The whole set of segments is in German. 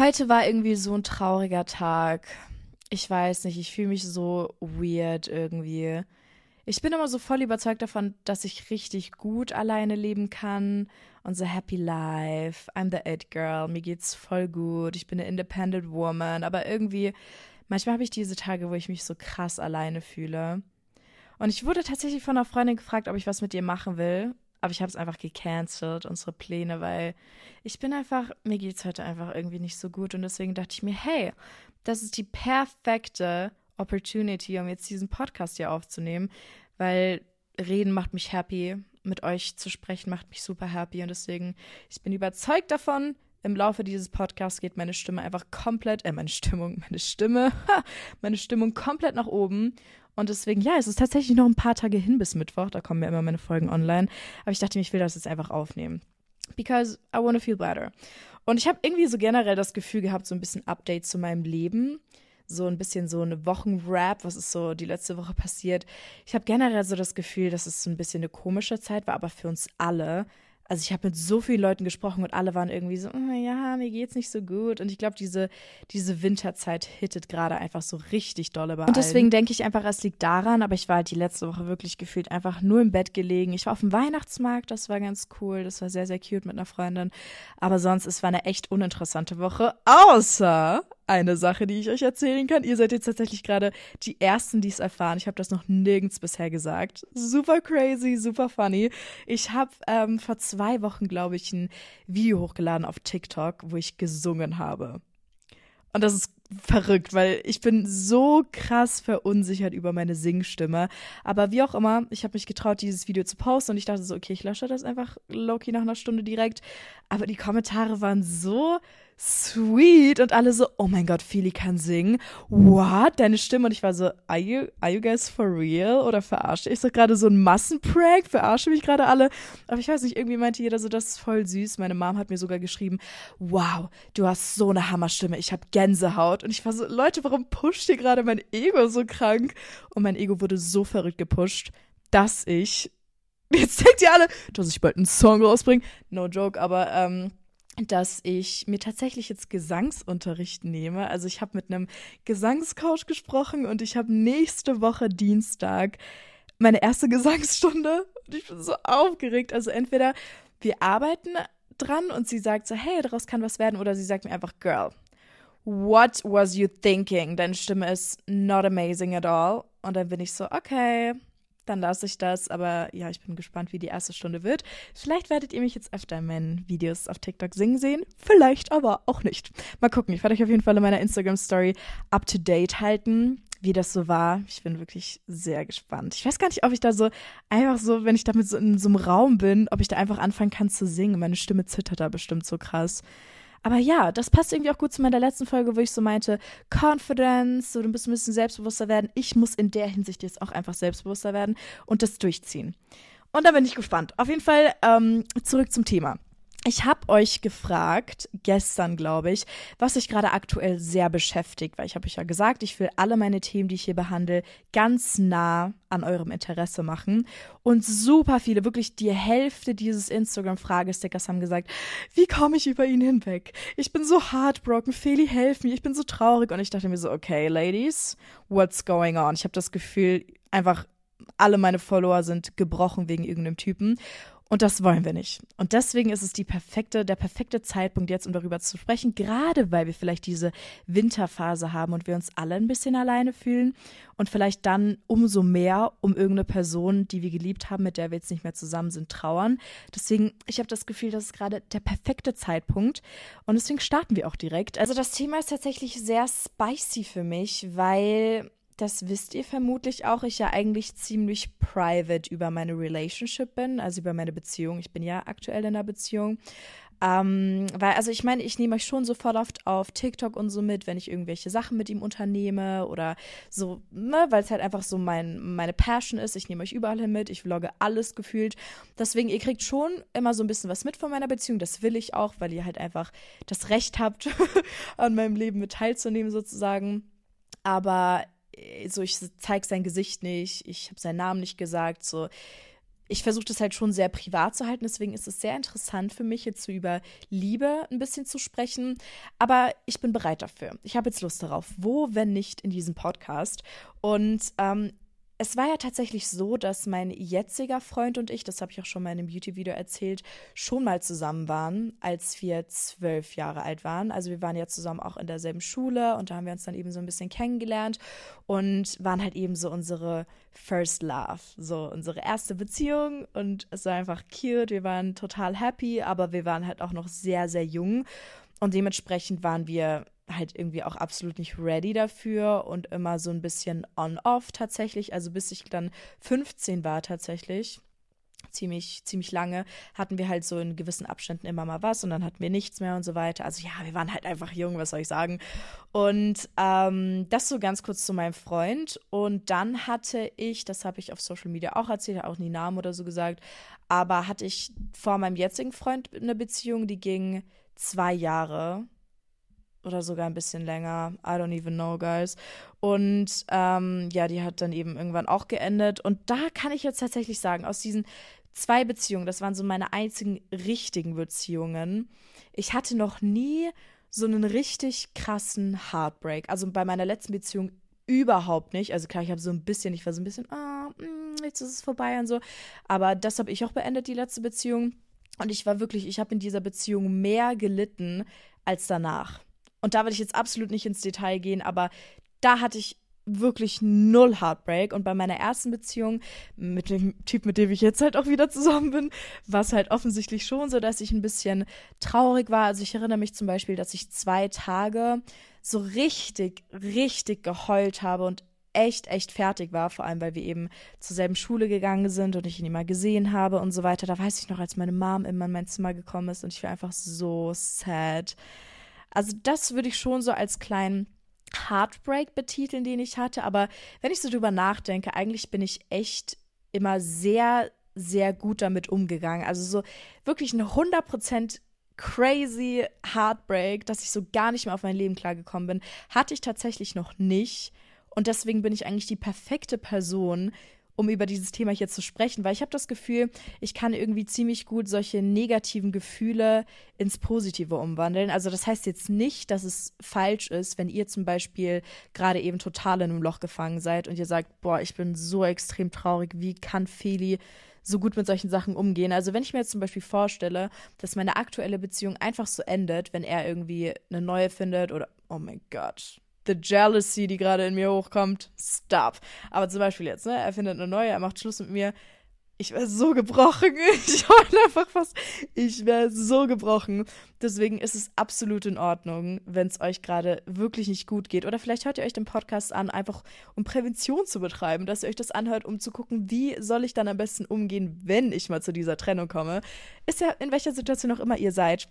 Heute war irgendwie so ein trauriger Tag. Ich weiß nicht, ich fühle mich so weird irgendwie. Ich bin immer so voll überzeugt davon, dass ich richtig gut alleine leben kann so happy life. I'm the it girl. Mir geht's voll gut. Ich bin eine independent woman. Aber irgendwie, manchmal habe ich diese Tage, wo ich mich so krass alleine fühle. Und ich wurde tatsächlich von einer Freundin gefragt, ob ich was mit ihr machen will. Aber ich habe es einfach gecancelt, unsere Pläne, weil ich bin einfach, mir geht es heute einfach irgendwie nicht so gut. Und deswegen dachte ich mir, hey, das ist die perfekte Opportunity, um jetzt diesen Podcast hier aufzunehmen, weil reden macht mich happy, mit euch zu sprechen macht mich super happy. Und deswegen, ich bin überzeugt davon, im Laufe dieses Podcasts geht meine Stimme einfach komplett, äh, meine Stimmung, meine Stimme, meine Stimmung komplett nach oben. Und deswegen, ja, es ist tatsächlich noch ein paar Tage hin bis Mittwoch. Da kommen ja immer meine Folgen online. Aber ich dachte mir, ich will das jetzt einfach aufnehmen. Because I want to feel better. Und ich habe irgendwie so generell das Gefühl gehabt, so ein bisschen Update zu meinem Leben. So ein bisschen so eine Wochenrap, was ist so die letzte Woche passiert. Ich habe generell so das Gefühl, dass es so ein bisschen eine komische Zeit war, aber für uns alle also ich habe mit so vielen Leuten gesprochen und alle waren irgendwie so, oh, ja, mir geht's nicht so gut. Und ich glaube, diese, diese Winterzeit hittet gerade einfach so richtig dolle bei Und deswegen denke ich einfach, es liegt daran, aber ich war halt die letzte Woche wirklich gefühlt einfach nur im Bett gelegen. Ich war auf dem Weihnachtsmarkt, das war ganz cool, das war sehr, sehr cute mit einer Freundin. Aber sonst, es war eine echt uninteressante Woche, außer eine Sache, die ich euch erzählen kann. Ihr seid jetzt tatsächlich gerade die Ersten, die es erfahren. Ich habe das noch nirgends bisher gesagt. Super crazy, super funny. Ich habe ähm, vor zwei Wochen, glaube ich, ein Video hochgeladen auf TikTok, wo ich gesungen habe. Und das ist verrückt, weil ich bin so krass verunsichert über meine Singstimme. Aber wie auch immer, ich habe mich getraut, dieses Video zu posten und ich dachte so, okay, ich lösche das einfach Loki nach einer Stunde direkt. Aber die Kommentare waren so sweet und alle so, oh mein Gott, Fili kann singen. What? Deine Stimme? Und ich war so, are you, are you guys for real? Oder verarsche ich so gerade so ein Massenprank? Verarsche mich gerade alle? Aber ich weiß nicht, irgendwie meinte jeder so, das ist voll süß. Meine Mom hat mir sogar geschrieben, wow, du hast so eine Hammerstimme. Ich habe Gänsehaut. Und ich war so, Leute, warum pusht ihr gerade mein Ego so krank? Und mein Ego wurde so verrückt gepusht, dass ich Jetzt denkt ihr alle, dass ich bald einen Song rausbringe. No joke, aber ähm, dass ich mir tatsächlich jetzt Gesangsunterricht nehme. Also ich habe mit einem Gesangscoach gesprochen und ich habe nächste Woche Dienstag meine erste Gesangsstunde und ich bin so aufgeregt. Also entweder wir arbeiten dran und sie sagt so, hey, daraus kann was werden, oder sie sagt mir einfach, Girl, what was you thinking? Deine Stimme ist not amazing at all. Und dann bin ich so, okay, dann lasse ich das. Aber ja, ich bin gespannt, wie die erste Stunde wird. Vielleicht werdet ihr mich jetzt öfter in meinen Videos auf TikTok singen sehen. Vielleicht aber auch nicht. Mal gucken. Ich werde euch auf jeden Fall in meiner Instagram-Story up to date halten, wie das so war. Ich bin wirklich sehr gespannt. Ich weiß gar nicht, ob ich da so einfach so, wenn ich damit so in so einem Raum bin, ob ich da einfach anfangen kann zu singen. Meine Stimme zittert da bestimmt so krass. Aber ja, das passt irgendwie auch gut zu meiner letzten Folge, wo ich so meinte, Confidence, so du musst ein bisschen selbstbewusster werden. Ich muss in der Hinsicht jetzt auch einfach selbstbewusster werden und das durchziehen. Und da bin ich gespannt. Auf jeden Fall ähm, zurück zum Thema. Ich habe euch gefragt, gestern glaube ich, was sich gerade aktuell sehr beschäftigt, weil ich habe euch ja gesagt, ich will alle meine Themen, die ich hier behandle, ganz nah an eurem Interesse machen. Und super viele, wirklich die Hälfte dieses Instagram-Fragestickers haben gesagt, wie komme ich über ihn hinweg? Ich bin so heartbroken, Feli, helf mir, ich bin so traurig. Und ich dachte mir so, okay, Ladies, what's going on? Ich habe das Gefühl, einfach alle meine Follower sind gebrochen wegen irgendeinem Typen. Und das wollen wir nicht. Und deswegen ist es die perfekte, der perfekte Zeitpunkt jetzt, um darüber zu sprechen, gerade weil wir vielleicht diese Winterphase haben und wir uns alle ein bisschen alleine fühlen und vielleicht dann umso mehr um irgendeine Person, die wir geliebt haben, mit der wir jetzt nicht mehr zusammen sind, trauern. Deswegen, ich habe das Gefühl, das ist gerade der perfekte Zeitpunkt und deswegen starten wir auch direkt. Also das Thema ist tatsächlich sehr spicy für mich, weil das wisst ihr vermutlich auch, ich ja eigentlich ziemlich private über meine Relationship bin, also über meine Beziehung. Ich bin ja aktuell in einer Beziehung. Ähm, weil, also ich meine, ich nehme euch schon sofort oft auf TikTok und so mit, wenn ich irgendwelche Sachen mit ihm unternehme oder so, ne, weil es halt einfach so mein, meine Passion ist. Ich nehme euch überall hin mit, ich vlogge alles gefühlt. Deswegen, ihr kriegt schon immer so ein bisschen was mit von meiner Beziehung. Das will ich auch, weil ihr halt einfach das Recht habt, an meinem Leben mit teilzunehmen sozusagen. Aber so ich zeige sein Gesicht nicht, ich habe seinen Namen nicht gesagt, so ich versuche das halt schon sehr privat zu halten. Deswegen ist es sehr interessant für mich, jetzt so über Liebe ein bisschen zu sprechen. Aber ich bin bereit dafür. Ich habe jetzt Lust darauf. Wo, wenn nicht in diesem Podcast? Und ähm, es war ja tatsächlich so, dass mein jetziger Freund und ich, das habe ich auch schon mal in einem Beauty-Video erzählt, schon mal zusammen waren, als wir zwölf Jahre alt waren. Also wir waren ja zusammen auch in derselben Schule und da haben wir uns dann eben so ein bisschen kennengelernt und waren halt eben so unsere First Love, so unsere erste Beziehung und es war einfach cute. Wir waren total happy, aber wir waren halt auch noch sehr, sehr jung und dementsprechend waren wir halt irgendwie auch absolut nicht ready dafür und immer so ein bisschen on-off tatsächlich. Also bis ich dann 15 war tatsächlich, ziemlich, ziemlich lange, hatten wir halt so in gewissen Abständen immer mal was und dann hatten wir nichts mehr und so weiter. Also ja, wir waren halt einfach jung, was soll ich sagen. Und ähm, das so ganz kurz zu meinem Freund. Und dann hatte ich, das habe ich auf Social Media auch erzählt, auch nie Namen oder so gesagt, aber hatte ich vor meinem jetzigen Freund eine Beziehung, die ging zwei Jahre oder sogar ein bisschen länger. I don't even know, guys. Und ähm, ja, die hat dann eben irgendwann auch geendet. Und da kann ich jetzt tatsächlich sagen, aus diesen zwei Beziehungen, das waren so meine einzigen richtigen Beziehungen. Ich hatte noch nie so einen richtig krassen Heartbreak. Also bei meiner letzten Beziehung überhaupt nicht. Also klar, ich habe so ein bisschen, ich war so ein bisschen, ah, mm, jetzt ist es vorbei und so. Aber das habe ich auch beendet, die letzte Beziehung. Und ich war wirklich, ich habe in dieser Beziehung mehr gelitten als danach. Und da will ich jetzt absolut nicht ins Detail gehen, aber da hatte ich wirklich null Heartbreak. Und bei meiner ersten Beziehung mit dem Typ, mit dem ich jetzt halt auch wieder zusammen bin, war es halt offensichtlich schon so, dass ich ein bisschen traurig war. Also ich erinnere mich zum Beispiel, dass ich zwei Tage so richtig, richtig geheult habe und echt, echt fertig war, vor allem weil wir eben zur selben Schule gegangen sind und ich ihn immer gesehen habe und so weiter. Da weiß ich noch, als meine Mom immer in mein Zimmer gekommen ist und ich war einfach so sad. Also das würde ich schon so als kleinen Heartbreak betiteln, den ich hatte. Aber wenn ich so drüber nachdenke, eigentlich bin ich echt immer sehr, sehr gut damit umgegangen. Also so wirklich ein 100% crazy Heartbreak, dass ich so gar nicht mehr auf mein Leben klargekommen bin, hatte ich tatsächlich noch nicht. Und deswegen bin ich eigentlich die perfekte Person, um über dieses Thema hier zu sprechen, weil ich habe das Gefühl, ich kann irgendwie ziemlich gut solche negativen Gefühle ins Positive umwandeln. Also das heißt jetzt nicht, dass es falsch ist, wenn ihr zum Beispiel gerade eben total in einem Loch gefangen seid und ihr sagt, boah, ich bin so extrem traurig, wie kann Feli so gut mit solchen Sachen umgehen. Also wenn ich mir jetzt zum Beispiel vorstelle, dass meine aktuelle Beziehung einfach so endet, wenn er irgendwie eine neue findet oder, oh mein Gott, the jealousy, die gerade in mir hochkommt, stop. Aber zum Beispiel jetzt, ne, er findet eine neue, er macht Schluss mit mir. Ich wäre so gebrochen. Ich heule einfach fast. Ich wäre so gebrochen. Deswegen ist es absolut in Ordnung, wenn es euch gerade wirklich nicht gut geht. Oder vielleicht hört ihr euch den Podcast an, einfach um Prävention zu betreiben, dass ihr euch das anhört, um zu gucken, wie soll ich dann am besten umgehen, wenn ich mal zu dieser Trennung komme. Ist ja in welcher Situation auch immer ihr seid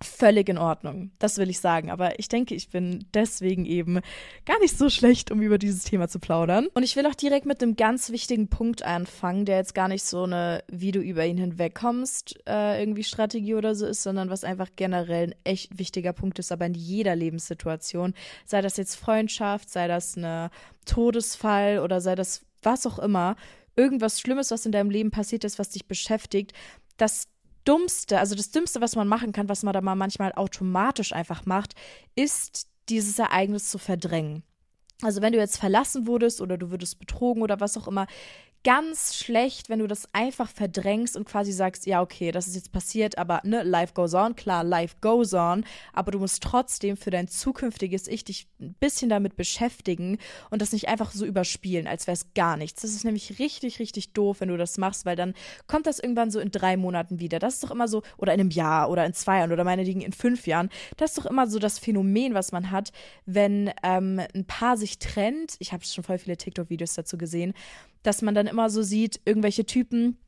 völlig in Ordnung. Das will ich sagen. Aber ich denke, ich bin deswegen eben gar nicht so schlecht, um über dieses Thema zu plaudern. Und ich will auch direkt mit einem ganz wichtigen Punkt anfangen, der jetzt gar nicht so eine, wie du über ihn hinwegkommst, äh, irgendwie Strategie oder so ist, sondern was einfach generell ein echt wichtiger Punkt ist, aber in jeder Lebenssituation. Sei das jetzt Freundschaft, sei das eine Todesfall oder sei das was auch immer. Irgendwas Schlimmes, was in deinem Leben passiert ist, was dich beschäftigt, das Dummste, also das Dümmste, was man machen kann, was man da mal manchmal automatisch einfach macht, ist dieses Ereignis zu verdrängen. Also wenn du jetzt verlassen wurdest oder du würdest betrogen oder was auch immer, ganz schlecht, wenn du das einfach verdrängst und quasi sagst, ja, okay, das ist jetzt passiert, aber ne, life goes on, klar, life goes on, aber du musst trotzdem für dein zukünftiges Ich dich ein bisschen damit beschäftigen und das nicht einfach so überspielen, als wäre es gar nichts. Das ist nämlich richtig, richtig doof, wenn du das machst, weil dann kommt das irgendwann so in drei Monaten wieder. Das ist doch immer so, oder in einem Jahr oder in zwei Jahren oder meinetwegen in fünf Jahren. Das ist doch immer so das Phänomen, was man hat, wenn ähm, ein Paar sich trennt. Ich habe schon voll viele TikTok-Videos dazu gesehen dass man dann immer so sieht, irgendwelche Typen,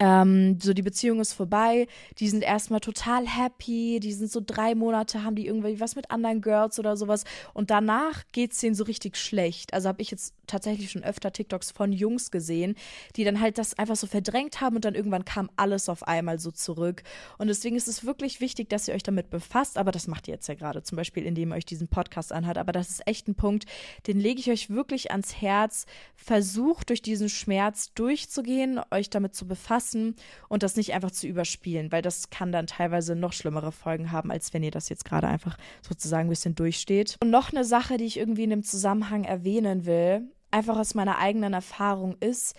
ähm, so die Beziehung ist vorbei, die sind erstmal total happy, die sind so drei Monate, haben die irgendwie was mit anderen Girls oder sowas und danach geht es denen so richtig schlecht. Also habe ich jetzt tatsächlich schon öfter TikToks von Jungs gesehen, die dann halt das einfach so verdrängt haben und dann irgendwann kam alles auf einmal so zurück. Und deswegen ist es wirklich wichtig, dass ihr euch damit befasst, aber das macht ihr jetzt ja gerade, zum Beispiel, indem ihr euch diesen Podcast anhört. Aber das ist echt ein Punkt, den lege ich euch wirklich ans Herz. Versucht durch diesen Schmerz durchzugehen, euch damit zu befassen lassen und das nicht einfach zu überspielen, weil das kann dann teilweise noch schlimmere Folgen haben, als wenn ihr das jetzt gerade einfach sozusagen ein bisschen durchsteht. Und noch eine Sache, die ich irgendwie in dem Zusammenhang erwähnen will, einfach aus meiner eigenen Erfahrung ist,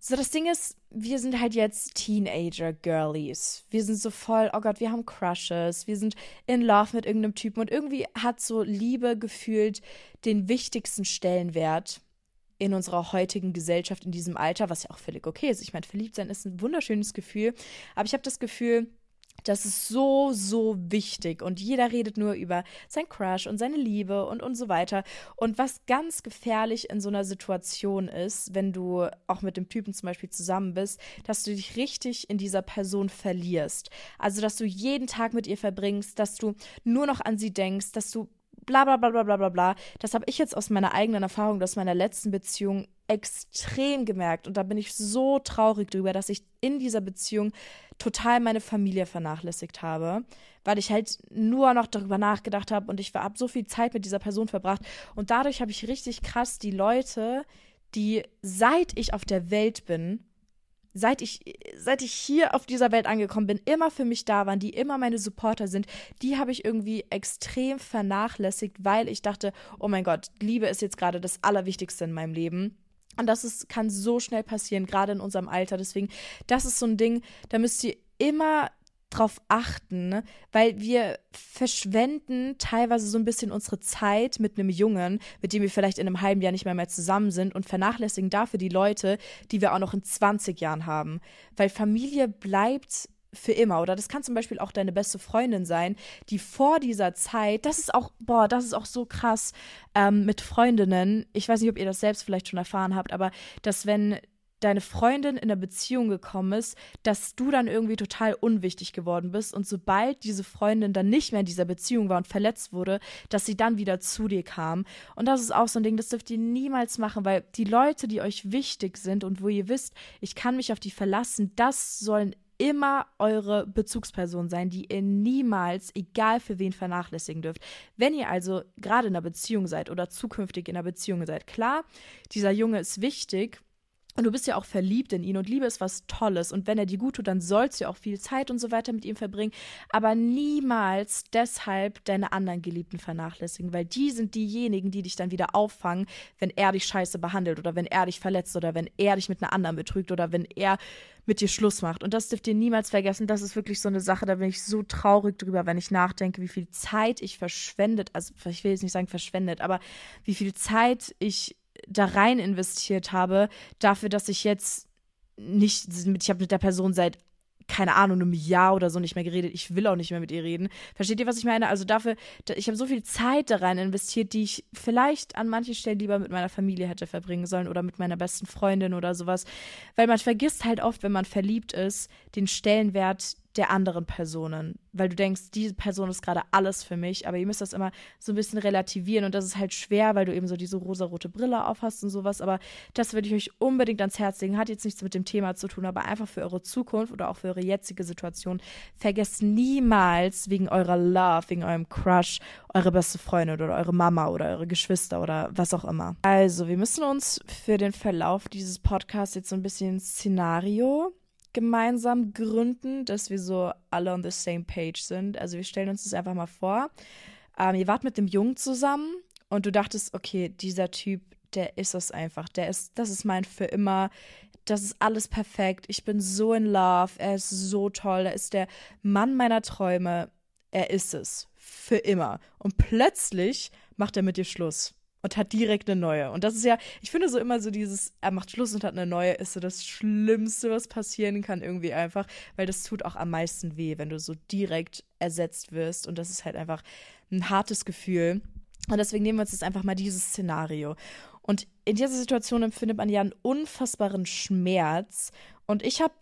so, das Ding ist, wir sind halt jetzt Teenager-Girlies. Wir sind so voll, oh Gott, wir haben Crushes, wir sind in Love mit irgendeinem Typen und irgendwie hat so Liebe gefühlt den wichtigsten Stellenwert in unserer heutigen Gesellschaft, in diesem Alter, was ja auch völlig okay ist. Ich meine, verliebt sein ist ein wunderschönes Gefühl, aber ich habe das Gefühl, das ist so, so wichtig. Und jeder redet nur über sein Crush und seine Liebe und, und so weiter. Und was ganz gefährlich in so einer Situation ist, wenn du auch mit dem Typen zum Beispiel zusammen bist, dass du dich richtig in dieser Person verlierst. Also, dass du jeden Tag mit ihr verbringst, dass du nur noch an sie denkst, dass du bla bla bla bla bla bla bla. Das habe ich jetzt aus meiner eigenen Erfahrung, aus meiner letzten Beziehung extrem gemerkt. Und da bin ich so traurig drüber, dass ich in dieser Beziehung total meine Familie vernachlässigt habe, weil ich halt nur noch darüber nachgedacht habe und ich habe so viel Zeit mit dieser Person verbracht. Und dadurch habe ich richtig krass die Leute, die seit ich auf der Welt bin, seit ich, seit ich hier auf dieser Welt angekommen bin, immer für mich da waren, die immer meine Supporter sind, die habe ich irgendwie extrem vernachlässigt, weil ich dachte, oh mein Gott, Liebe ist jetzt gerade das Allerwichtigste in meinem Leben. Und das ist, kann so schnell passieren, gerade in unserem Alter. Deswegen, das ist so ein Ding, da müsst ihr immer drauf achten, ne? weil wir verschwenden teilweise so ein bisschen unsere Zeit mit einem Jungen, mit dem wir vielleicht in einem halben Jahr nicht mehr, mehr zusammen sind und vernachlässigen dafür die Leute, die wir auch noch in 20 Jahren haben. Weil Familie bleibt für immer. Oder das kann zum Beispiel auch deine beste Freundin sein, die vor dieser Zeit, das ist auch, boah, das ist auch so krass ähm, mit Freundinnen. Ich weiß nicht, ob ihr das selbst vielleicht schon erfahren habt, aber dass wenn deine Freundin in eine Beziehung gekommen ist, dass du dann irgendwie total unwichtig geworden bist und sobald diese Freundin dann nicht mehr in dieser Beziehung war und verletzt wurde, dass sie dann wieder zu dir kam. Und das ist auch so ein Ding, das dürft ihr niemals machen, weil die Leute, die euch wichtig sind und wo ihr wisst, ich kann mich auf die verlassen, das sollen immer eure Bezugsperson sein, die ihr niemals, egal für wen, vernachlässigen dürft. Wenn ihr also gerade in einer Beziehung seid oder zukünftig in einer Beziehung seid, klar, dieser Junge ist wichtig und du bist ja auch verliebt in ihn und Liebe ist was Tolles. Und wenn er dir gut tut, dann sollst du auch viel Zeit und so weiter mit ihm verbringen. Aber niemals deshalb deine anderen Geliebten vernachlässigen, weil die sind diejenigen, die dich dann wieder auffangen, wenn er dich scheiße behandelt oder wenn er dich verletzt oder wenn er dich mit einer anderen betrügt oder wenn er mit dir Schluss macht. Und das dürft ihr niemals vergessen. Das ist wirklich so eine Sache, da bin ich so traurig drüber, wenn ich nachdenke, wie viel Zeit ich verschwendet, also ich will jetzt nicht sagen verschwendet, aber wie viel Zeit ich da rein investiert habe, dafür, dass ich jetzt nicht, ich habe mit der Person seit keine Ahnung, einem Jahr oder so nicht mehr geredet. Ich will auch nicht mehr mit ihr reden. Versteht ihr, was ich meine? Also dafür, ich habe so viel Zeit da rein investiert, die ich vielleicht an manchen Stellen lieber mit meiner Familie hätte verbringen sollen oder mit meiner besten Freundin oder sowas. Weil man vergisst halt oft, wenn man verliebt ist, den Stellenwert der anderen Personen, weil du denkst, diese Person ist gerade alles für mich, aber ihr müsst das immer so ein bisschen relativieren. Und das ist halt schwer, weil du eben so diese rosarote Brille aufhast und sowas, aber das würde ich euch unbedingt ans Herz legen, hat jetzt nichts mit dem Thema zu tun, aber einfach für eure Zukunft oder auch für eure jetzige Situation, vergesst niemals wegen eurer Love, wegen eurem Crush, eure beste Freundin oder eure Mama oder eure Geschwister oder was auch immer. Also, wir müssen uns für den Verlauf dieses Podcasts jetzt so ein bisschen Szenario gemeinsam gründen, dass wir so alle on the same page sind. Also wir stellen uns das einfach mal vor. Ähm, ihr wart mit dem Jungen zusammen und du dachtest, okay, dieser Typ, der ist es einfach. Der ist, das ist mein für immer. Das ist alles perfekt. Ich bin so in love. Er ist so toll. Er ist der Mann meiner Träume. Er ist es. Für immer. Und plötzlich macht er mit dir Schluss und hat direkt eine neue. Und das ist ja, ich finde so immer so dieses, er macht Schluss und hat eine neue, ist so das Schlimmste, was passieren kann, irgendwie einfach, weil das tut auch am meisten weh, wenn du so direkt ersetzt wirst. Und das ist halt einfach ein hartes Gefühl. Und deswegen nehmen wir uns jetzt einfach mal dieses Szenario. Und in dieser Situation empfindet man ja einen unfassbaren Schmerz. Und ich habe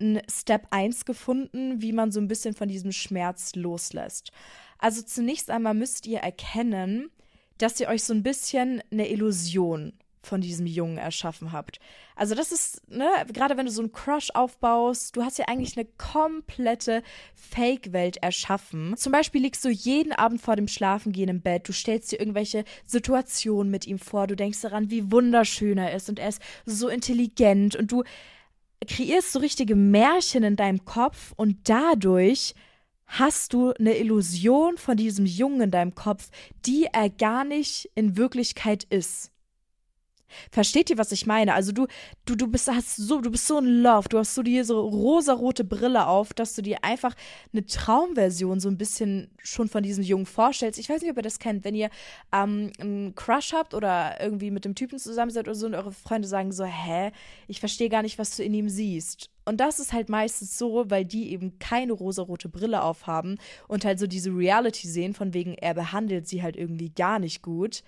einen Step 1 gefunden, wie man so ein bisschen von diesem Schmerz loslässt. Also zunächst einmal müsst ihr erkennen, dass ihr euch so ein bisschen eine Illusion von diesem Jungen erschaffen habt. Also das ist, ne, gerade wenn du so einen Crush aufbaust, du hast ja eigentlich eine komplette Fake-Welt erschaffen. Zum Beispiel liegst du jeden Abend vor dem Schlafengehen im Bett, du stellst dir irgendwelche Situationen mit ihm vor, du denkst daran, wie wunderschön er ist und er ist so intelligent und du kreierst so richtige Märchen in deinem Kopf und dadurch hast du eine Illusion von diesem Jungen in deinem Kopf, die er gar nicht in Wirklichkeit ist. Versteht ihr, was ich meine? Also du, du, du bist, hast so, du bist so in Love, du hast so die so rosarote Brille auf, dass du dir einfach eine Traumversion so ein bisschen schon von diesem Jungen vorstellst. Ich weiß nicht, ob ihr das kennt, wenn ihr ähm, einen Crush habt oder irgendwie mit dem Typen zusammen seid oder so und eure Freunde sagen so, hä, ich verstehe gar nicht, was du in ihm siehst. Und das ist halt meistens so, weil die eben keine rosarote Brille aufhaben und halt so diese Reality sehen, von wegen, er behandelt sie halt irgendwie gar nicht gut.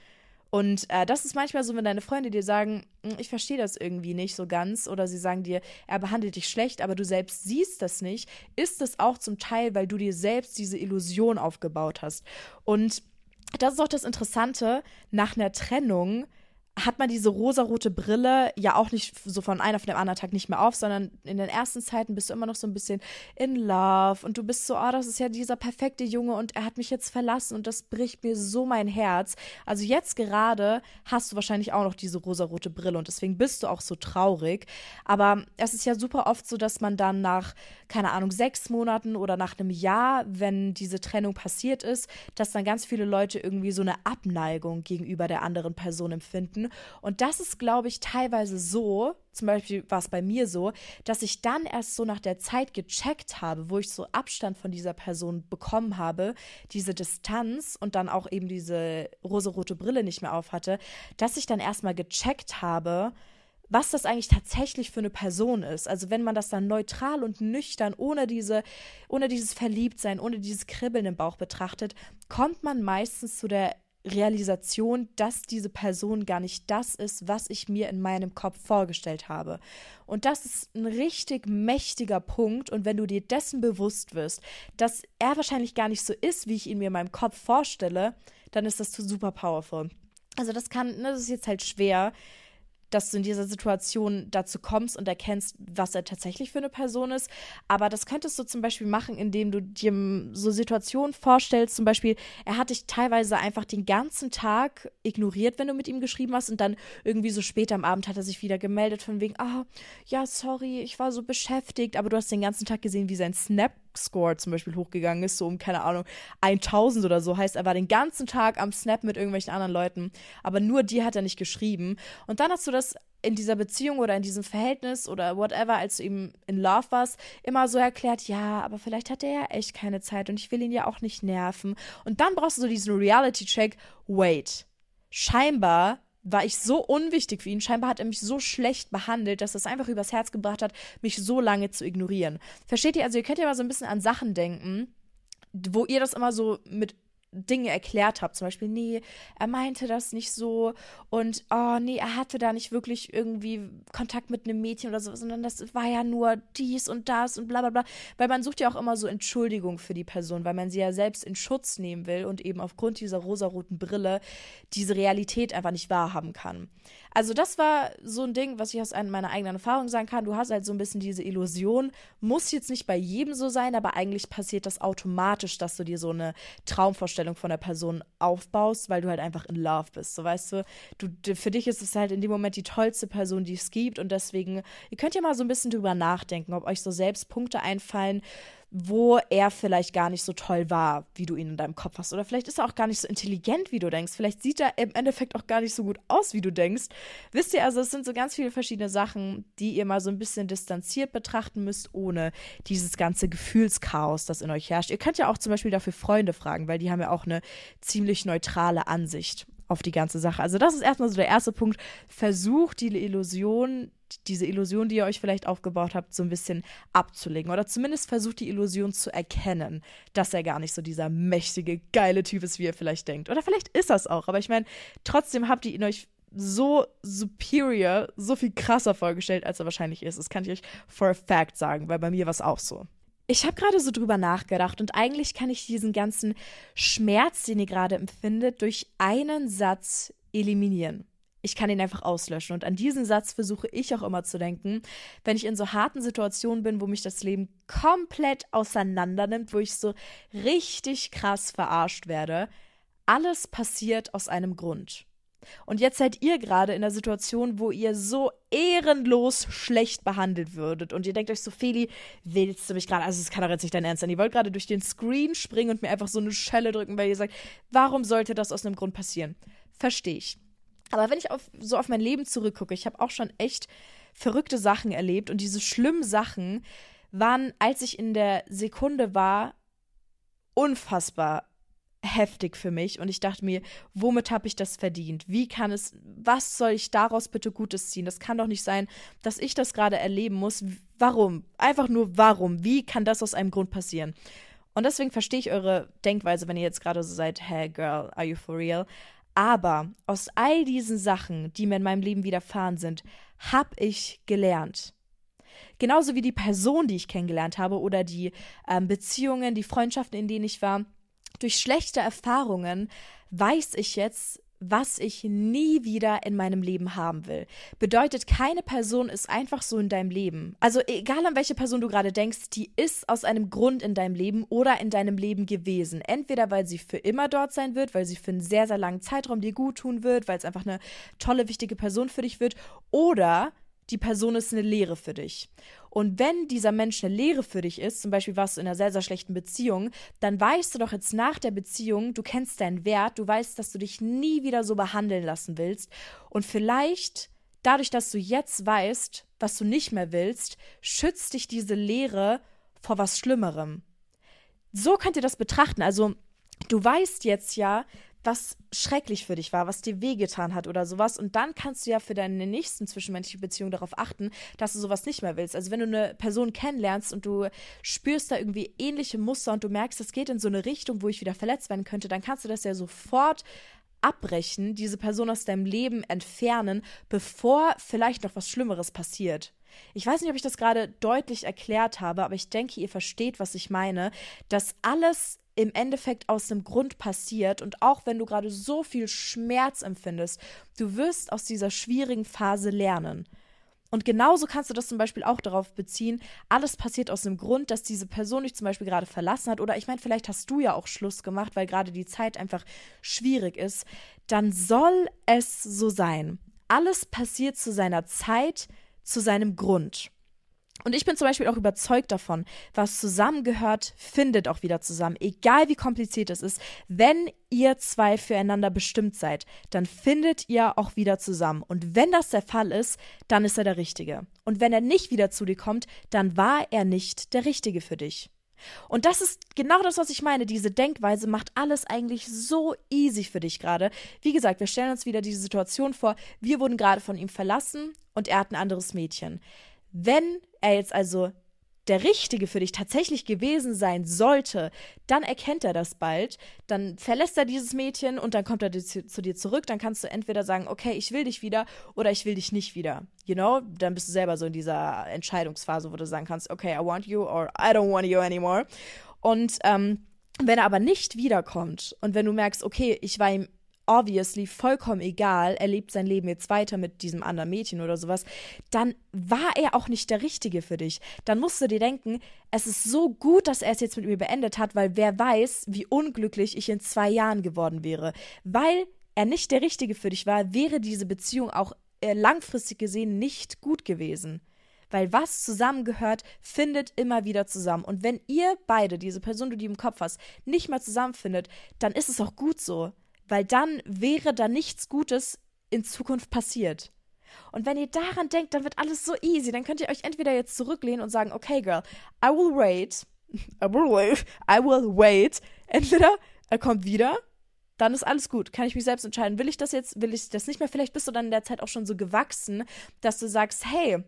Und äh, das ist manchmal so, wenn deine Freunde dir sagen, hm, ich verstehe das irgendwie nicht so ganz, oder sie sagen dir, er behandelt dich schlecht, aber du selbst siehst das nicht, ist es auch zum Teil, weil du dir selbst diese Illusion aufgebaut hast. Und das ist auch das Interessante, nach einer Trennung hat man diese rosarote Brille ja auch nicht so von einem auf den anderen Tag nicht mehr auf, sondern in den ersten Zeiten bist du immer noch so ein bisschen in love und du bist so, oh, das ist ja dieser perfekte Junge und er hat mich jetzt verlassen und das bricht mir so mein Herz. Also jetzt gerade hast du wahrscheinlich auch noch diese rosarote Brille und deswegen bist du auch so traurig. Aber es ist ja super oft so, dass man dann nach, keine Ahnung, sechs Monaten oder nach einem Jahr, wenn diese Trennung passiert ist, dass dann ganz viele Leute irgendwie so eine Abneigung gegenüber der anderen Person empfinden und das ist, glaube ich, teilweise so, zum Beispiel war es bei mir so, dass ich dann erst so nach der Zeit gecheckt habe, wo ich so Abstand von dieser Person bekommen habe, diese Distanz und dann auch eben diese rosarote Brille nicht mehr auf hatte, dass ich dann erstmal gecheckt habe, was das eigentlich tatsächlich für eine Person ist. Also wenn man das dann neutral und nüchtern, ohne diese, ohne dieses Verliebtsein, ohne dieses Kribbeln im Bauch betrachtet, kommt man meistens zu der Realisation, dass diese Person gar nicht das ist, was ich mir in meinem Kopf vorgestellt habe. Und das ist ein richtig mächtiger Punkt. Und wenn du dir dessen bewusst wirst, dass er wahrscheinlich gar nicht so ist, wie ich ihn mir in meinem Kopf vorstelle, dann ist das super powerful. Also das kann, ne, das ist jetzt halt schwer, dass du in dieser Situation dazu kommst und erkennst, was er tatsächlich für eine Person ist. Aber das könntest du zum Beispiel machen, indem du dir so Situationen vorstellst. Zum Beispiel, er hat dich teilweise einfach den ganzen Tag ignoriert, wenn du mit ihm geschrieben hast. Und dann irgendwie so später am Abend hat er sich wieder gemeldet, von wegen, ah, ja, sorry, ich war so beschäftigt. Aber du hast den ganzen Tag gesehen, wie sein Snap Score zum Beispiel hochgegangen ist, so um, keine Ahnung, 1000 oder so. Heißt, er war den ganzen Tag am Snap mit irgendwelchen anderen Leuten, aber nur die hat er nicht geschrieben. Und dann hast du das in dieser Beziehung oder in diesem Verhältnis oder whatever, als du ihm in Love warst, immer so erklärt, ja, aber vielleicht hat er ja echt keine Zeit und ich will ihn ja auch nicht nerven. Und dann brauchst du so diesen Reality-Check, wait, scheinbar war ich so unwichtig für ihn. Scheinbar hat er mich so schlecht behandelt, dass es einfach übers Herz gebracht hat, mich so lange zu ignorieren. Versteht ihr? Also ihr könnt ja mal so ein bisschen an Sachen denken, wo ihr das immer so mit Dinge erklärt habe. Zum Beispiel, nee, er meinte das nicht so und oh nee, er hatte da nicht wirklich irgendwie Kontakt mit einem Mädchen oder so, sondern das war ja nur dies und das und bla bla bla. Weil man sucht ja auch immer so Entschuldigung für die Person, weil man sie ja selbst in Schutz nehmen will und eben aufgrund dieser rosaroten Brille diese Realität einfach nicht wahrhaben kann. Also das war so ein Ding, was ich aus meiner eigenen Erfahrung sagen kann. Du hast halt so ein bisschen diese Illusion. Muss jetzt nicht bei jedem so sein, aber eigentlich passiert das automatisch, dass du dir so eine Traumvorstellung von der Person aufbaust, weil du halt einfach in Love bist. So weißt du, du für dich ist es halt in dem Moment die tollste Person, die es gibt. Und deswegen, ihr könnt ja mal so ein bisschen drüber nachdenken, ob euch so selbst Punkte einfallen, wo er vielleicht gar nicht so toll war, wie du ihn in deinem Kopf hast. Oder vielleicht ist er auch gar nicht so intelligent, wie du denkst. Vielleicht sieht er im Endeffekt auch gar nicht so gut aus, wie du denkst. Wisst ihr, also es sind so ganz viele verschiedene Sachen, die ihr mal so ein bisschen distanziert betrachten müsst, ohne dieses ganze Gefühlschaos, das in euch herrscht. Ihr könnt ja auch zum Beispiel dafür Freunde fragen, weil die haben ja auch eine ziemlich neutrale Ansicht auf die ganze Sache. Also das ist erstmal so der erste Punkt. Versucht die Illusion, diese Illusion, die ihr euch vielleicht aufgebaut habt, so ein bisschen abzulegen. Oder zumindest versucht die Illusion zu erkennen, dass er gar nicht so dieser mächtige, geile Typ ist, wie ihr vielleicht denkt. Oder vielleicht ist das auch. Aber ich meine, trotzdem habt ihr ihn euch so superior, so viel krasser vorgestellt, als er wahrscheinlich ist. Das kann ich euch for a fact sagen, weil bei mir war es auch so. Ich habe gerade so drüber nachgedacht und eigentlich kann ich diesen ganzen Schmerz, den ihr gerade empfindet, durch einen Satz eliminieren. Ich kann ihn einfach auslöschen. Und an diesen Satz versuche ich auch immer zu denken, wenn ich in so harten Situationen bin, wo mich das Leben komplett auseinander nimmt, wo ich so richtig krass verarscht werde. Alles passiert aus einem Grund. Und jetzt seid ihr gerade in der Situation, wo ihr so ehrenlos schlecht behandelt würdet. Und ihr denkt euch so, Feli, willst du mich gerade, also es kann doch jetzt nicht dein Ernst sein. Ihr wollt gerade durch den Screen springen und mir einfach so eine Schelle drücken, weil ihr sagt, warum sollte das aus einem Grund passieren? Verstehe ich. Aber wenn ich auf, so auf mein Leben zurückgucke, ich habe auch schon echt verrückte Sachen erlebt und diese schlimmen Sachen waren, als ich in der Sekunde war, unfassbar heftig für mich und ich dachte mir, womit habe ich das verdient? Wie kann es, was soll ich daraus bitte Gutes ziehen? Das kann doch nicht sein, dass ich das gerade erleben muss. Warum? Einfach nur warum? Wie kann das aus einem Grund passieren? Und deswegen verstehe ich eure Denkweise, wenn ihr jetzt gerade so seid, hey girl, are you for real? Aber aus all diesen Sachen, die mir in meinem Leben widerfahren sind, habe ich gelernt. Genauso wie die Person, die ich kennengelernt habe oder die ähm, Beziehungen, die Freundschaften, in denen ich war, durch schlechte Erfahrungen weiß ich jetzt, was ich nie wieder in meinem Leben haben will. Bedeutet, keine Person ist einfach so in deinem Leben. Also egal an welche Person du gerade denkst, die ist aus einem Grund in deinem Leben oder in deinem Leben gewesen. Entweder weil sie für immer dort sein wird, weil sie für einen sehr, sehr langen Zeitraum dir gut tun wird, weil es einfach eine tolle, wichtige Person für dich wird, oder die Person ist eine Lehre für dich. Und wenn dieser Mensch eine Lehre für dich ist, zum Beispiel warst du in einer sehr, sehr schlechten Beziehung, dann weißt du doch jetzt nach der Beziehung, du kennst deinen Wert, du weißt, dass du dich nie wieder so behandeln lassen willst. Und vielleicht, dadurch, dass du jetzt weißt, was du nicht mehr willst, schützt dich diese Lehre vor was Schlimmerem. So könnt ihr das betrachten. Also, du weißt jetzt ja, was schrecklich für dich war, was dir wehgetan hat oder sowas. Und dann kannst du ja für deine nächsten zwischenmenschlichen Beziehungen darauf achten, dass du sowas nicht mehr willst. Also wenn du eine Person kennenlernst und du spürst da irgendwie ähnliche Muster und du merkst, es geht in so eine Richtung, wo ich wieder verletzt werden könnte, dann kannst du das ja sofort abbrechen, diese Person aus deinem Leben entfernen, bevor vielleicht noch was Schlimmeres passiert. Ich weiß nicht, ob ich das gerade deutlich erklärt habe, aber ich denke, ihr versteht, was ich meine, dass alles im Endeffekt aus dem Grund passiert und auch wenn du gerade so viel Schmerz empfindest, du wirst aus dieser schwierigen Phase lernen. Und genauso kannst du das zum Beispiel auch darauf beziehen, alles passiert aus dem Grund, dass diese Person dich zum Beispiel gerade verlassen hat oder ich meine, vielleicht hast du ja auch Schluss gemacht, weil gerade die Zeit einfach schwierig ist, dann soll es so sein. Alles passiert zu seiner Zeit, zu seinem Grund. Und ich bin zum Beispiel auch überzeugt davon, was zusammengehört, findet auch wieder zusammen. Egal wie kompliziert es ist, wenn ihr zwei füreinander bestimmt seid, dann findet ihr auch wieder zusammen. Und wenn das der Fall ist, dann ist er der Richtige. Und wenn er nicht wieder zu dir kommt, dann war er nicht der Richtige für dich. Und das ist genau das, was ich meine. Diese Denkweise macht alles eigentlich so easy für dich gerade. Wie gesagt, wir stellen uns wieder diese Situation vor. Wir wurden gerade von ihm verlassen und er hat ein anderes Mädchen. Wenn er jetzt also der Richtige für dich tatsächlich gewesen sein sollte, dann erkennt er das bald, dann verlässt er dieses Mädchen und dann kommt er zu, zu, dir zurück, dann kannst du entweder sagen, okay, ich will dich wieder oder ich will dich nicht wieder. You know, dann bist du selber so in dieser Entscheidungsphase, wo du sagen kannst, okay, I want you or I don't want you anymore. Und ähm, wenn er aber nicht wiederkommt und wenn du merkst, okay, ich war ihm obviously vollkommen egal, er lebt sein Leben jetzt weiter mit diesem anderen Mädchen oder sowas, dann war er auch nicht der Richtige für dich. Dann musst du dir denken, es ist so gut, dass er es jetzt mit mir beendet hat, weil wer weiß, wie unglücklich ich in zwei Jahren geworden wäre. Weil er nicht der Richtige für dich war, wäre diese Beziehung auch äh, langfristig gesehen nicht gut gewesen. Weil was zusammengehört, findet immer wieder zusammen. Und wenn ihr beide, diese Person, die du im Kopf hast, nicht mehr zusammenfindet, dann ist es auch gut so weil dann wäre da nichts Gutes in Zukunft passiert. Und wenn ihr daran denkt, dann wird alles so easy. Dann könnt ihr euch entweder jetzt zurücklehnen und sagen, okay, girl, I will wait. I will wait. I will wait. Entweder er kommt wieder, dann ist alles gut. Kann ich mich selbst entscheiden. Will ich das jetzt, will ich das nicht mehr? Vielleicht bist du dann in der Zeit auch schon so gewachsen, dass du sagst, hey,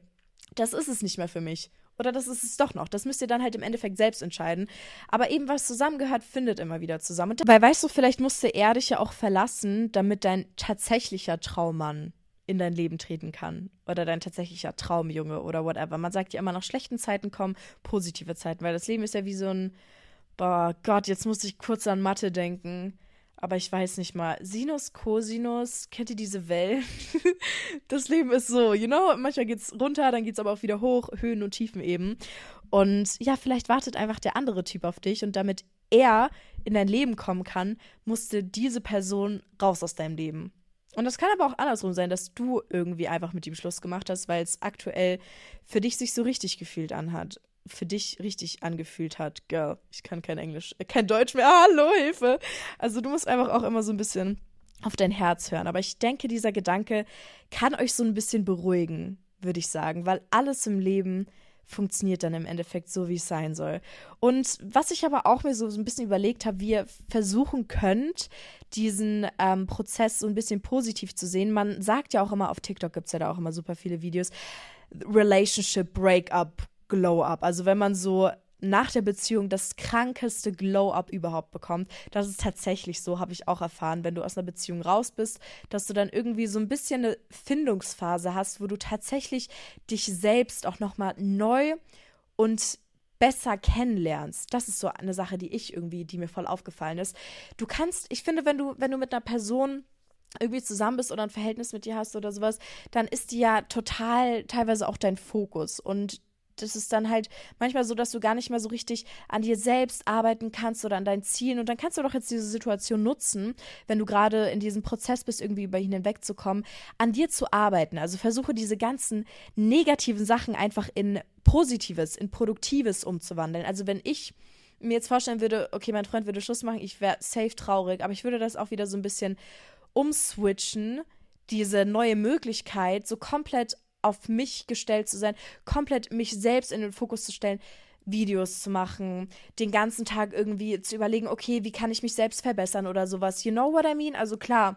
das ist es nicht mehr für mich. Oder das ist es doch noch. Das müsst ihr dann halt im Endeffekt selbst entscheiden. Aber eben, was zusammengehört, findet immer wieder zusammen. Und dabei weißt du, vielleicht musste er dich ja auch verlassen, damit dein tatsächlicher Traummann in dein Leben treten kann. Oder dein tatsächlicher Traumjunge oder whatever. Man sagt ja immer, nach schlechten Zeiten kommen positive Zeiten, weil das Leben ist ja wie so ein, boah Gott, jetzt muss ich kurz an Mathe denken aber ich weiß nicht mal. Sinus, Cosinus, kennt ihr diese Wellen? das Leben ist so, you know, manchmal geht's runter, dann geht's aber auch wieder hoch, Höhen und Tiefen eben. Und ja, vielleicht wartet einfach der andere Typ auf dich und damit er in dein Leben kommen kann, musste diese Person raus aus deinem Leben. Und das kann aber auch andersrum sein, dass du irgendwie einfach mit ihm Schluss gemacht hast, weil es aktuell für dich sich so richtig gefühlt anhat. Für dich richtig angefühlt hat. Girl, ich kann kein Englisch, äh, kein Deutsch mehr. Hallo, Hilfe. Also du musst einfach auch immer so ein bisschen auf dein Herz hören. Aber ich denke, dieser Gedanke kann euch so ein bisschen beruhigen, würde ich sagen, weil alles im Leben funktioniert dann im Endeffekt so, wie es sein soll. Und was ich aber auch mir so, so ein bisschen überlegt habe, wie ihr versuchen könnt, diesen ähm, Prozess so ein bisschen positiv zu sehen. Man sagt ja auch immer, auf TikTok gibt es ja da auch immer super viele Videos, Relationship Breakup, Glow Up. Also wenn man so nach der Beziehung das krankeste Glow-up überhaupt bekommt. Das ist tatsächlich so, habe ich auch erfahren, wenn du aus einer Beziehung raus bist, dass du dann irgendwie so ein bisschen eine Findungsphase hast, wo du tatsächlich dich selbst auch nochmal neu und besser kennenlernst. Das ist so eine Sache, die ich irgendwie, die mir voll aufgefallen ist. Du kannst, ich finde, wenn du, wenn du mit einer Person irgendwie zusammen bist oder ein Verhältnis mit dir hast oder sowas, dann ist die ja total teilweise auch dein Fokus und das ist dann halt manchmal so, dass du gar nicht mehr so richtig an dir selbst arbeiten kannst oder an deinen Zielen. Und dann kannst du doch jetzt diese Situation nutzen, wenn du gerade in diesem Prozess bist, irgendwie über ihn hinwegzukommen, an dir zu arbeiten. Also versuche diese ganzen negativen Sachen einfach in Positives, in Produktives umzuwandeln. Also wenn ich mir jetzt vorstellen würde, okay, mein Freund würde Schluss machen, ich wäre safe traurig, aber ich würde das auch wieder so ein bisschen umswitchen, diese neue Möglichkeit so komplett auf mich gestellt zu sein, komplett mich selbst in den Fokus zu stellen, Videos zu machen, den ganzen Tag irgendwie zu überlegen, okay, wie kann ich mich selbst verbessern oder sowas. You know what I mean? Also klar,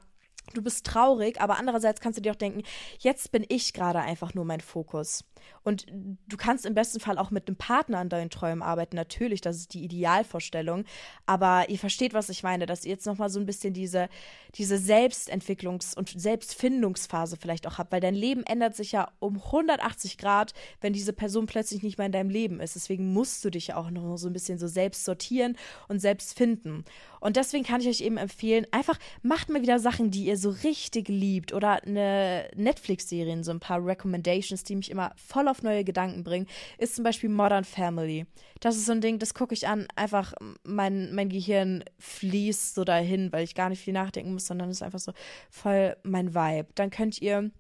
du bist traurig, aber andererseits kannst du dir auch denken, jetzt bin ich gerade einfach nur mein Fokus. Und du kannst im besten Fall auch mit einem Partner an deinen Träumen arbeiten. Natürlich, das ist die Idealvorstellung. Aber ihr versteht, was ich meine, dass ihr jetzt nochmal so ein bisschen diese, diese Selbstentwicklungs- und Selbstfindungsphase vielleicht auch habt. Weil dein Leben ändert sich ja um 180 Grad, wenn diese Person plötzlich nicht mehr in deinem Leben ist. Deswegen musst du dich ja auch noch so ein bisschen so selbst sortieren und selbst finden. Und deswegen kann ich euch eben empfehlen, einfach macht mal wieder Sachen, die ihr so richtig liebt. Oder eine Netflix-Serien, so ein paar Recommendations, die mich immer voll auf neue Gedanken bringen, ist zum Beispiel Modern Family. Das ist so ein Ding, das gucke ich an, einfach mein, mein Gehirn fließt so dahin, weil ich gar nicht viel nachdenken muss, sondern ist einfach so voll mein Vibe. Dann könnt ihr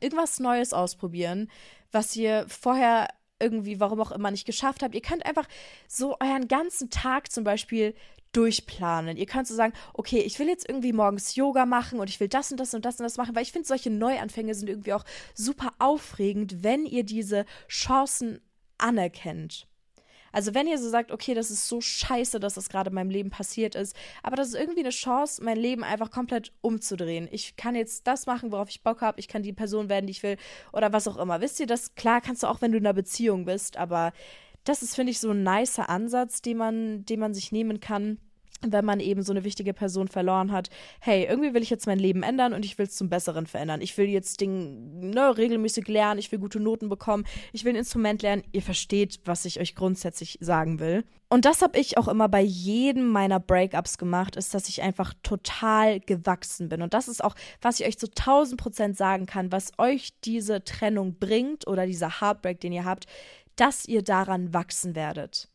irgendwas Neues ausprobieren, was ihr vorher irgendwie, warum auch immer, nicht geschafft habt. Ihr könnt einfach so euren ganzen Tag zum Beispiel durchplanen. Ihr könnt so sagen, okay, ich will jetzt irgendwie morgens Yoga machen und ich will das und das und das und das machen, weil ich finde, solche Neuanfänge sind irgendwie auch super aufregend, wenn ihr diese Chancen anerkennt. Also wenn ihr so sagt, okay, das ist so scheiße, dass das gerade in meinem Leben passiert ist, aber das ist irgendwie eine Chance, mein Leben einfach komplett umzudrehen. Ich kann jetzt das machen, worauf ich Bock habe, ich kann die Person werden, die ich will oder was auch immer. Wisst ihr, das klar kannst du auch, wenn du in einer Beziehung bist, aber das ist, finde ich, so ein nicer Ansatz, den man, den man sich nehmen kann wenn man eben so eine wichtige Person verloren hat, hey, irgendwie will ich jetzt mein Leben ändern und ich will es zum Besseren verändern. Ich will jetzt Ding ne, regelmäßig lernen, ich will gute Noten bekommen, ich will ein Instrument lernen. Ihr versteht, was ich euch grundsätzlich sagen will. Und das habe ich auch immer bei jedem meiner Breakups gemacht, ist, dass ich einfach total gewachsen bin. Und das ist auch, was ich euch zu 1000 Prozent sagen kann, was euch diese Trennung bringt oder dieser Heartbreak, den ihr habt, dass ihr daran wachsen werdet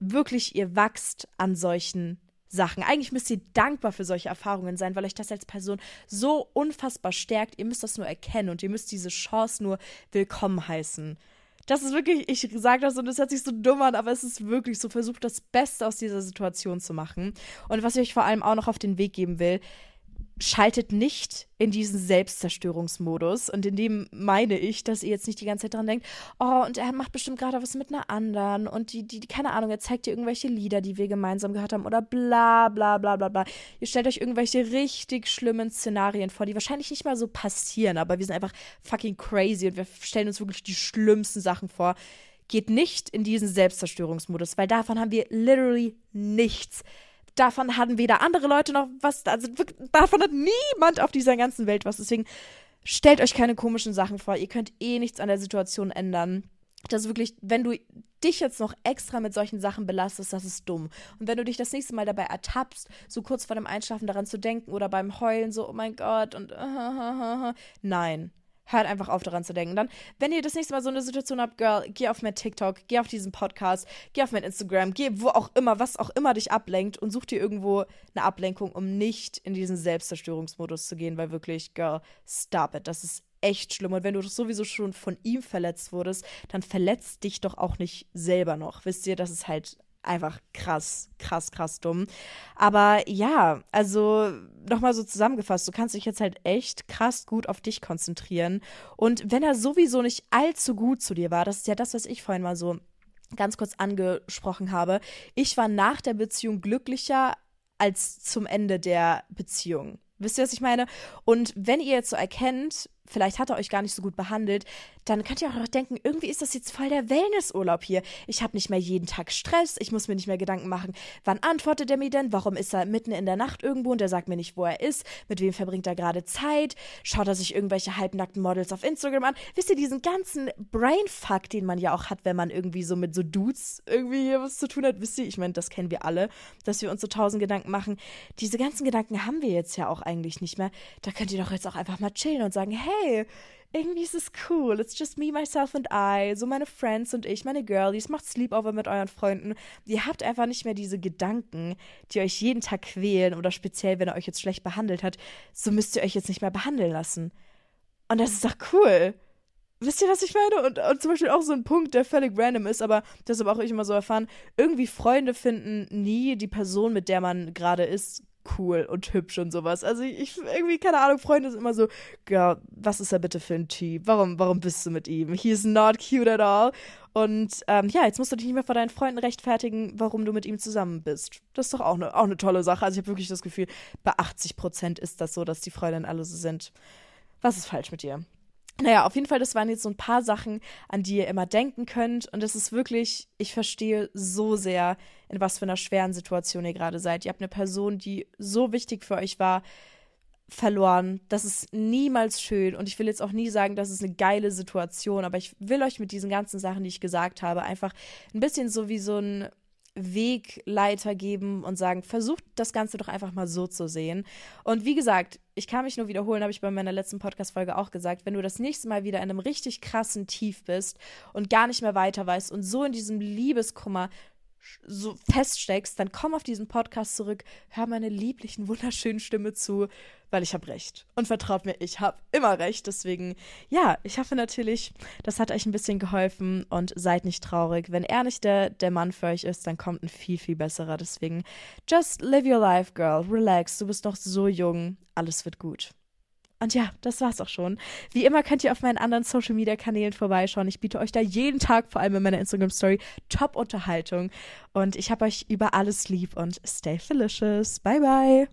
wirklich ihr wachst an solchen Sachen. Eigentlich müsst ihr dankbar für solche Erfahrungen sein, weil euch das als Person so unfassbar stärkt. Ihr müsst das nur erkennen und ihr müsst diese Chance nur willkommen heißen. Das ist wirklich, ich sage das und das hört sich so dumm an, aber es ist wirklich so, versucht das Beste aus dieser Situation zu machen. Und was ich euch vor allem auch noch auf den Weg geben will, schaltet nicht in diesen Selbstzerstörungsmodus. Und in dem meine ich, dass ihr jetzt nicht die ganze Zeit dran denkt, oh, und er macht bestimmt gerade was mit einer anderen und die, die, keine Ahnung, er zeigt dir irgendwelche Lieder, die wir gemeinsam gehört haben oder bla bla bla bla bla. Ihr stellt euch irgendwelche richtig schlimmen Szenarien vor, die wahrscheinlich nicht mal so passieren, aber wir sind einfach fucking crazy und wir stellen uns wirklich die schlimmsten Sachen vor. Geht nicht in diesen Selbstzerstörungsmodus, weil davon haben wir literally nichts davon hatten weder andere Leute noch was, also davon hat niemand auf dieser ganzen Welt was. Deswegen stellt euch keine komischen Sachen vor. Ihr könnt eh nichts an der Situation ändern. Das ist wirklich, wenn du dich jetzt noch extra mit solchen Sachen belastest, das ist dumm. Und wenn du dich das nächste Mal dabei ertappst, so kurz vor dem Einschlafen daran zu denken oder beim Heulen so, oh mein Gott und nein. Hört einfach auf, daran zu denken. Dann, wenn ihr das nächste Mal so eine Situation habt, Girl, geh auf mein TikTok, geh auf diesen Podcast, geh auf mein Instagram, geh wo auch immer, was auch immer dich ablenkt und such dir irgendwo eine Ablenkung, um nicht in diesen Selbstzerstörungsmodus zu gehen, weil wirklich, Girl, stop it. Das ist echt schlimm. Und wenn du sowieso schon von ihm verletzt wurdest, dann verletzt dich doch auch nicht selber noch. Wisst ihr, das ist halt einfach krass, krass, krass dumm. Aber ja, also nochmal so zusammengefasst, du kannst dich jetzt halt echt krass gut auf dich konzentrieren. Und wenn er sowieso nicht allzu gut zu dir war, das ist ja das, was ich vorhin mal so ganz kurz angesprochen habe, ich war nach der Beziehung glücklicher als zum Ende der Beziehung. Wisst ihr, was ich meine? Und wenn ihr jetzt so erkennt, vielleicht hat er euch gar nicht so gut behandelt, dann könnt ihr auch noch denken, irgendwie ist das jetzt voll der Wellnessurlaub hier. Ich habe nicht mehr jeden Tag Stress, ich muss mir nicht mehr Gedanken machen, wann antwortet er mir denn, warum ist er mitten in der Nacht irgendwo und er sagt mir nicht, wo er ist, mit wem verbringt er gerade Zeit, schaut er sich irgendwelche halbnackten Models auf Instagram an. Wisst ihr, diesen ganzen Brainfuck, den man ja auch hat, wenn man irgendwie so mit so Dudes irgendwie hier was zu tun hat, wisst ihr, ich meine, das kennen wir alle, dass wir uns so tausend Gedanken machen. Diese ganzen Gedanken haben wir jetzt ja auch eigentlich nicht mehr. Da könnt ihr doch jetzt auch einfach mal chillen und sagen, hey, irgendwie ist es cool. It's just me, myself and I. So meine Friends und ich, meine Girlies. Macht Sleepover mit euren Freunden. Ihr habt einfach nicht mehr diese Gedanken, die euch jeden Tag quälen oder speziell, wenn er euch jetzt schlecht behandelt hat. So müsst ihr euch jetzt nicht mehr behandeln lassen. Und das ist doch cool. Wisst ihr, was ich meine? Und, und zum Beispiel auch so ein Punkt, der völlig random ist, aber das habe auch ich immer so erfahren. Irgendwie Freunde finden nie die Person, mit der man gerade ist, cool und hübsch und sowas. Also ich, irgendwie, keine Ahnung, Freunde sind immer so, ja, was ist er bitte für ein Typ? Warum, warum bist du mit ihm? He is not cute at all. Und ähm, ja, jetzt musst du dich nicht mehr vor deinen Freunden rechtfertigen, warum du mit ihm zusammen bist. Das ist doch auch eine auch ne tolle Sache. Also ich habe wirklich das Gefühl, bei 80 Prozent ist das so, dass die Freundinnen alle so sind. Was ist falsch mit dir? Naja, auf jeden Fall, das waren jetzt so ein paar Sachen, an die ihr immer denken könnt. Und es ist wirklich, ich verstehe so sehr, in was für einer schweren Situation ihr gerade seid. Ihr habt eine Person, die so wichtig für euch war, verloren. Das ist niemals schön. Und ich will jetzt auch nie sagen, das ist eine geile Situation. Aber ich will euch mit diesen ganzen Sachen, die ich gesagt habe, einfach ein bisschen so wie so ein Wegleiter geben und sagen, versucht das Ganze doch einfach mal so zu sehen. Und wie gesagt, ich kann mich nur wiederholen, habe ich bei meiner letzten Podcast-Folge auch gesagt, wenn du das nächste Mal wieder in einem richtig krassen Tief bist und gar nicht mehr weiter weißt und so in diesem Liebeskummer so feststeckst, dann komm auf diesen Podcast zurück, hör meine lieblichen, wunderschönen Stimme zu, weil ich habe recht. Und vertraut mir, ich habe immer recht. Deswegen, ja, ich hoffe natürlich, das hat euch ein bisschen geholfen und seid nicht traurig. Wenn er nicht der, der Mann für euch ist, dann kommt ein viel, viel besserer. Deswegen, just live your life, girl. Relax, du bist noch so jung. Alles wird gut. Und ja, das war's auch schon. Wie immer könnt ihr auf meinen anderen Social Media Kanälen vorbeischauen. Ich biete euch da jeden Tag, vor allem in meiner Instagram Story, Top-Unterhaltung. Und ich habe euch über alles lieb und stay delicious. Bye, bye.